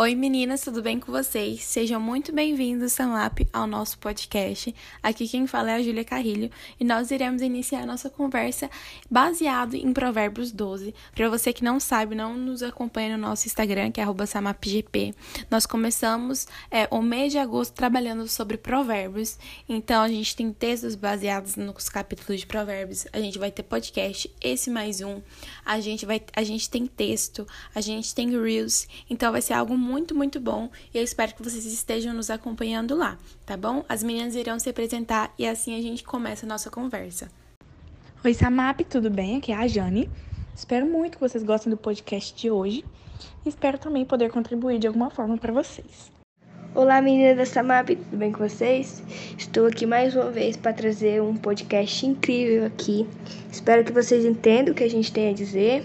Oi meninas, tudo bem com vocês? Sejam muito bem-vindos, Samap, ao nosso podcast. Aqui quem fala é a Júlia Carrilho e nós iremos iniciar nossa conversa baseado em Provérbios 12. Para você que não sabe, não nos acompanha no nosso Instagram, que é samapgp, nós começamos é, o mês de agosto trabalhando sobre provérbios. Então a gente tem textos baseados nos capítulos de provérbios, a gente vai ter podcast, esse mais um, a gente vai, a gente tem texto, a gente tem reels, então vai ser algo muito muito, muito bom e eu espero que vocês estejam nos acompanhando lá, tá bom? As meninas irão se apresentar e assim a gente começa a nossa conversa. Oi, Samap, tudo bem? Aqui é a Jane. Espero muito que vocês gostem do podcast de hoje e espero também poder contribuir de alguma forma para vocês. Olá, meninas da Samap, tudo bem com vocês? Estou aqui mais uma vez para trazer um podcast incrível aqui. Espero que vocês entendam o que a gente tem a dizer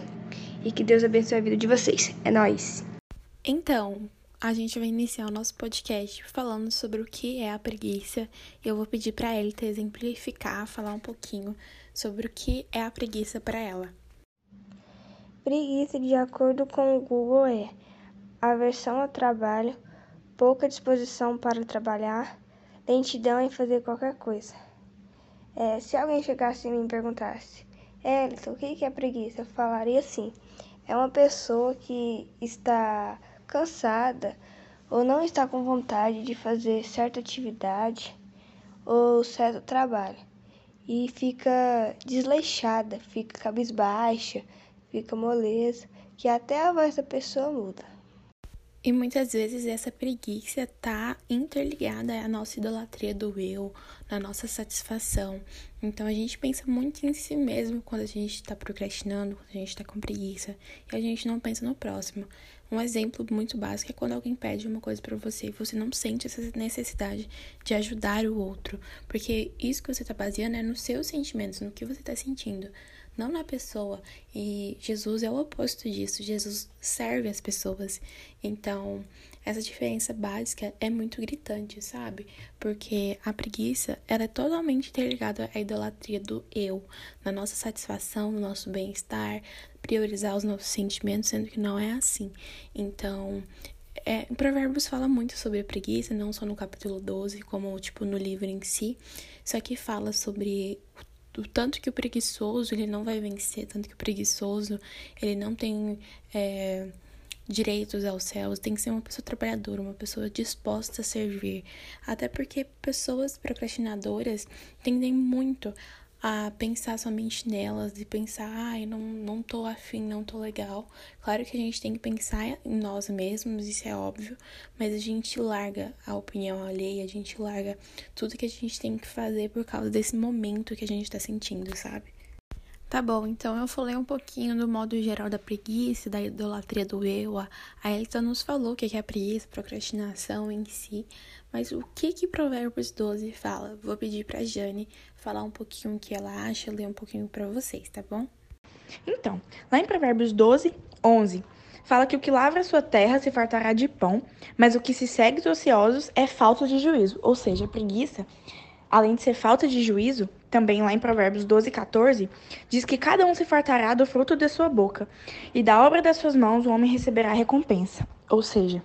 e que Deus abençoe a vida de vocês. É nóis! Então, a gente vai iniciar o nosso podcast falando sobre o que é a preguiça. Eu vou pedir para ela exemplificar, falar um pouquinho sobre o que é a preguiça para ela. Preguiça, de acordo com o Google, é aversão ao trabalho, pouca disposição para trabalhar, lentidão em fazer qualquer coisa. É, se alguém chegasse e me perguntasse, Elton, o que é preguiça? Eu falaria assim: é uma pessoa que está cansada ou não está com vontade de fazer certa atividade ou certo trabalho e fica desleixada, fica cabisbaixa, fica moleza, que até a voz da pessoa muda. E muitas vezes essa preguiça tá interligada à nossa idolatria do eu, na nossa satisfação. Então a gente pensa muito em si mesmo quando a gente está procrastinando, quando a gente está com preguiça, e a gente não pensa no próximo. Um exemplo muito básico é quando alguém pede uma coisa para você e você não sente essa necessidade de ajudar o outro, porque isso que você está baseando é nos seus sentimentos, no que você está sentindo, não na pessoa. E Jesus é o oposto disso. Jesus serve as pessoas. Então, essa diferença básica é muito gritante, sabe? Porque a preguiça, ela é totalmente interligada à idolatria do eu, na nossa satisfação, no nosso bem-estar, priorizar os nossos sentimentos, sendo que não é assim. Então, é, Provérbios fala muito sobre a preguiça, não só no capítulo 12, como tipo no livro em si, só que fala sobre o tanto que o preguiçoso ele não vai vencer, tanto que o preguiçoso ele não tem é, direitos aos céus, tem que ser uma pessoa trabalhadora, uma pessoa disposta a servir. Até porque pessoas procrastinadoras tendem muito a pensar somente nelas e pensar, ai, não, não tô afim, não tô legal. Claro que a gente tem que pensar em nós mesmos, isso é óbvio, mas a gente larga a opinião alheia, a gente larga tudo que a gente tem que fazer por causa desse momento que a gente tá sentindo, sabe? Tá bom, então eu falei um pouquinho do modo geral da preguiça, da idolatria do eu. A Elita nos falou o que é a preguiça, procrastinação em si. Mas o que que Provérbios 12 fala? Vou pedir pra Jane falar um pouquinho o que ela acha, ler um pouquinho para vocês, tá bom? Então, lá em Provérbios 12, 11, fala que o que lavra a sua terra se fartará de pão, mas o que se segue dos ociosos é falta de juízo. Ou seja, a preguiça, além de ser falta de juízo, também lá em Provérbios 12, 14, diz que cada um se fartará do fruto de sua boca, e da obra das suas mãos o homem receberá recompensa. Ou seja,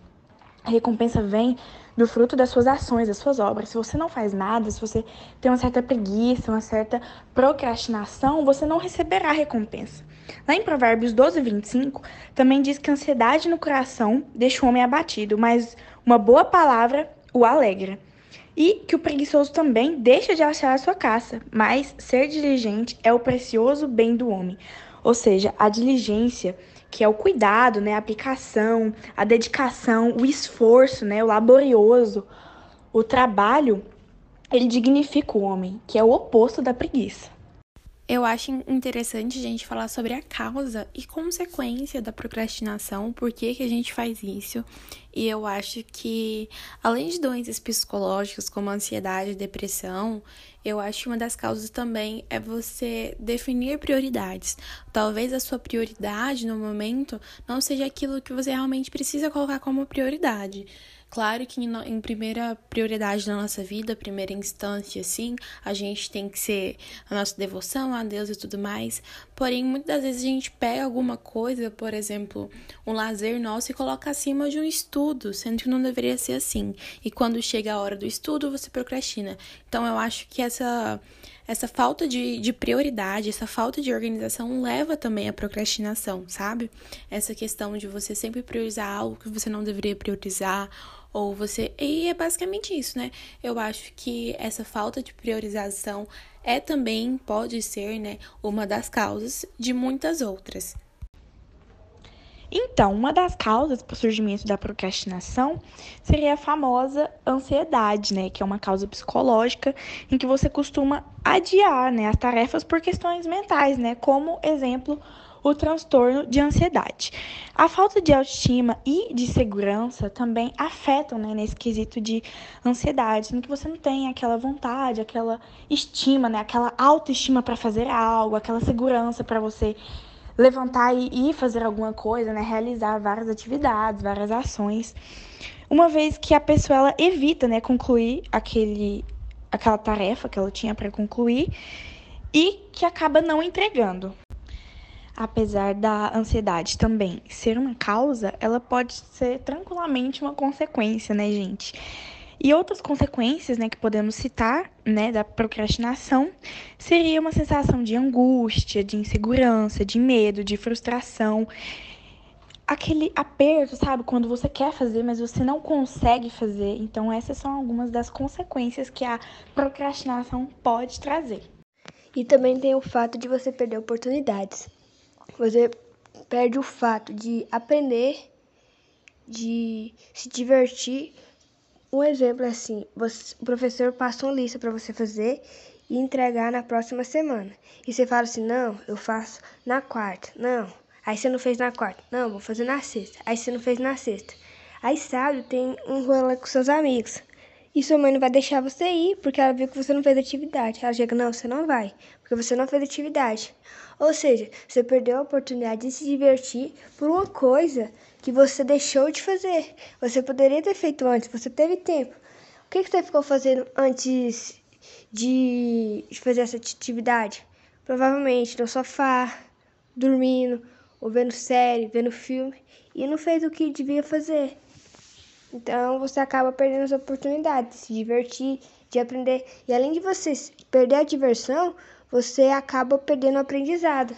a recompensa vem do fruto das suas ações, das suas obras. Se você não faz nada, se você tem uma certa preguiça, uma certa procrastinação, você não receberá recompensa. Lá em Provérbios 12, 25, também diz que a ansiedade no coração deixa o homem abatido, mas uma boa palavra o alegra e que o preguiçoso também deixa de achar a sua caça, mas ser diligente é o precioso bem do homem. Ou seja, a diligência, que é o cuidado, né, a aplicação, a dedicação, o esforço, né, o laborioso, o trabalho, ele dignifica o homem, que é o oposto da preguiça. Eu acho interessante a gente falar sobre a causa e consequência da procrastinação, por que, que a gente faz isso. E eu acho que, além de doenças psicológicas como ansiedade e depressão, eu acho que uma das causas também é você definir prioridades. Talvez a sua prioridade no momento não seja aquilo que você realmente precisa colocar como prioridade. Claro que em primeira prioridade na nossa vida, primeira instância, assim, a gente tem que ser a nossa devoção a Deus e tudo mais. Porém, muitas vezes a gente pega alguma coisa, por exemplo, um lazer nosso e coloca acima de um estudo estudo, sendo que não deveria ser assim. E quando chega a hora do estudo, você procrastina. Então eu acho que essa essa falta de, de prioridade, essa falta de organização leva também à procrastinação, sabe? Essa questão de você sempre priorizar algo que você não deveria priorizar, ou você. E é basicamente isso, né? Eu acho que essa falta de priorização é também, pode ser, né, uma das causas de muitas outras. Então, uma das causas para o surgimento da procrastinação seria a famosa ansiedade, né, que é uma causa psicológica em que você costuma adiar, né, as tarefas por questões mentais, né, como exemplo o transtorno de ansiedade. A falta de autoestima e de segurança também afetam né, nesse quesito de ansiedade, em que você não tem aquela vontade, aquela estima, né, aquela autoestima para fazer algo, aquela segurança para você levantar e ir fazer alguma coisa, né, realizar várias atividades, várias ações. Uma vez que a pessoa ela evita, né, concluir aquele aquela tarefa que ela tinha para concluir e que acaba não entregando apesar da ansiedade também ser uma causa, ela pode ser tranquilamente uma consequência, né, gente? E outras consequências, né, que podemos citar, né, da procrastinação, seria uma sensação de angústia, de insegurança, de medo, de frustração, aquele aperto, sabe, quando você quer fazer, mas você não consegue fazer. Então, essas são algumas das consequências que a procrastinação pode trazer. E também tem o fato de você perder oportunidades você perde o fato de aprender, de se divertir. Um exemplo é assim: você, o professor passa uma lista para você fazer e entregar na próxima semana. E você fala assim: não, eu faço na quarta. Não. Aí você não fez na quarta. Não, vou fazer na sexta. Aí você não fez na sexta. Aí sábado tem um rolê com seus amigos. E sua mãe não vai deixar você ir porque ela viu que você não fez atividade. Ela chega: não, você não vai, porque você não fez atividade. Ou seja, você perdeu a oportunidade de se divertir por uma coisa que você deixou de fazer. Você poderia ter feito antes, você teve tempo. O que, você ficou fazendo antes de fazer essa atividade? Provavelmente no sofá, dormindo, ou vendo série, vendo filme, e não fez o que devia fazer. Então você acaba perdendo as oportunidades de se divertir, de aprender. E além de você perder a diversão, você acaba perdendo o aprendizado.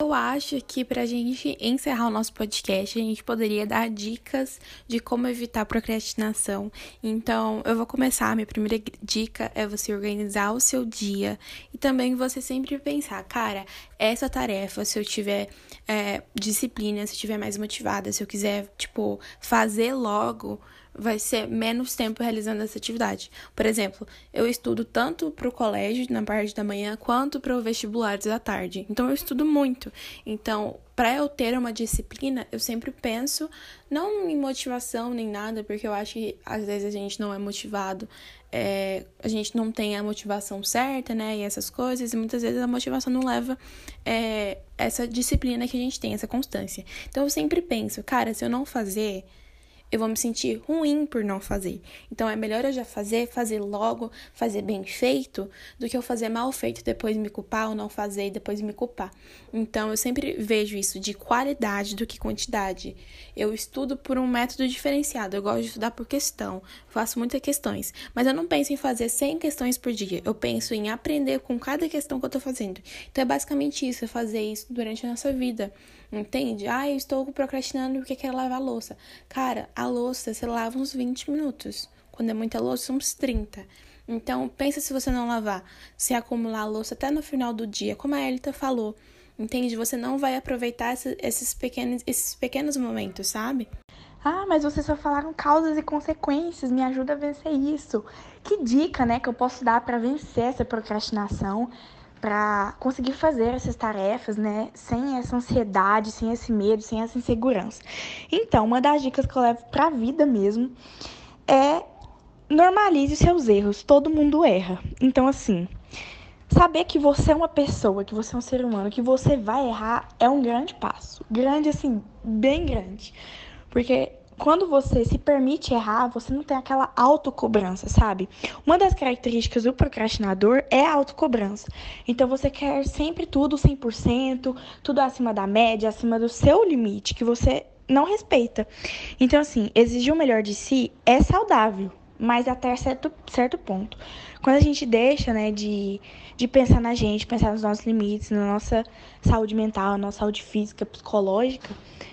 Eu acho que para a gente encerrar o nosso podcast, a gente poderia dar dicas de como evitar procrastinação. Então, eu vou começar. Minha primeira dica é você organizar o seu dia e também você sempre pensar, cara, essa tarefa, se eu tiver é, disciplina, se eu tiver mais motivada, se eu quiser, tipo, fazer logo vai ser menos tempo realizando essa atividade. Por exemplo, eu estudo tanto para o colégio na parte da manhã quanto para o vestibular da tarde. Então eu estudo muito. Então, para eu ter uma disciplina, eu sempre penso não em motivação nem nada, porque eu acho que às vezes a gente não é motivado, é, a gente não tem a motivação certa, né? E essas coisas, e muitas vezes a motivação não leva é, essa disciplina que a gente tem, essa constância. Então eu sempre penso, cara, se eu não fazer eu vou me sentir ruim por não fazer. Então é melhor eu já fazer, fazer logo, fazer bem feito, do que eu fazer mal feito depois me culpar ou não fazer e depois me culpar. Então eu sempre vejo isso de qualidade do que quantidade. Eu estudo por um método diferenciado. Eu gosto de estudar por questão. Faço muitas questões, mas eu não penso em fazer 100 questões por dia. Eu penso em aprender com cada questão que eu tô fazendo. Então é basicamente isso, é fazer isso durante a nossa vida. Entende? Ah, eu estou procrastinando porque quero lavar louça. Cara, a louça você lava uns 20 minutos. Quando é muita louça, uns 30. Então, pensa se você não lavar, se acumular a louça até no final do dia, como a Elita falou. Entende? Você não vai aproveitar esses pequenos, esses pequenos momentos, sabe? Ah, mas vocês só falaram causas e consequências, me ajuda a vencer isso. Que dica, né, que eu posso dar para vencer essa procrastinação? Para conseguir fazer essas tarefas, né, sem essa ansiedade, sem esse medo, sem essa insegurança. Então, uma das dicas que eu levo para a vida mesmo é normalize seus erros. Todo mundo erra. Então, assim, saber que você é uma pessoa, que você é um ser humano, que você vai errar é um grande passo. Grande, assim, bem grande. Porque quando você se permite errar, você não tem aquela autocobrança, sabe? Uma das características do procrastinador é a autocobrança. Então você quer sempre tudo 100%, tudo acima da média, acima do seu limite, que você não respeita. Então, assim, exigir o melhor de si é saudável, mas até certo, certo ponto. Quando a gente deixa, né, de, de pensar na gente, pensar nos nossos limites, na nossa saúde mental, na nossa saúde física, psicológica,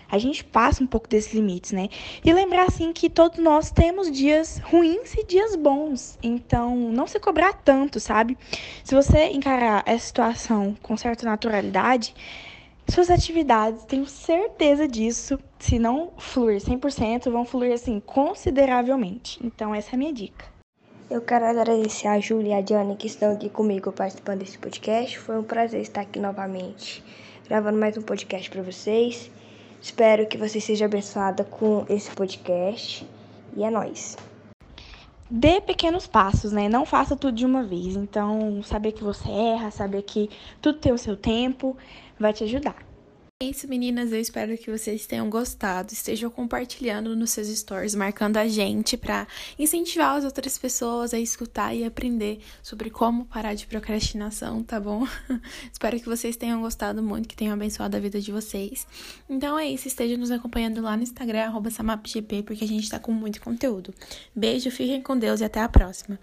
a gente passa um pouco desses limites, né? E lembrar, assim, que todos nós temos dias ruins e dias bons. Então, não se cobrar tanto, sabe? Se você encarar essa situação com certa naturalidade, suas atividades, tenho certeza disso, se não fluir 100%, vão fluir assim consideravelmente. Então essa é a minha dica. Eu quero agradecer a Júlia e a Diana que estão aqui comigo participando desse podcast. Foi um prazer estar aqui novamente, gravando mais um podcast para vocês. Espero que você seja abençoada com esse podcast. E é nóis. Dê pequenos passos, né? Não faça tudo de uma vez. Então, saber que você erra, saber que tudo tem o seu tempo, vai te ajudar. É isso, meninas. Eu espero que vocês tenham gostado. Estejam compartilhando nos seus stories, marcando a gente para incentivar as outras pessoas a escutar e aprender sobre como parar de procrastinação, tá bom? espero que vocês tenham gostado muito, que tenham abençoado a vida de vocês. Então é isso. Estejam nos acompanhando lá no Instagram, samapgp, porque a gente tá com muito conteúdo. Beijo, fiquem com Deus e até a próxima.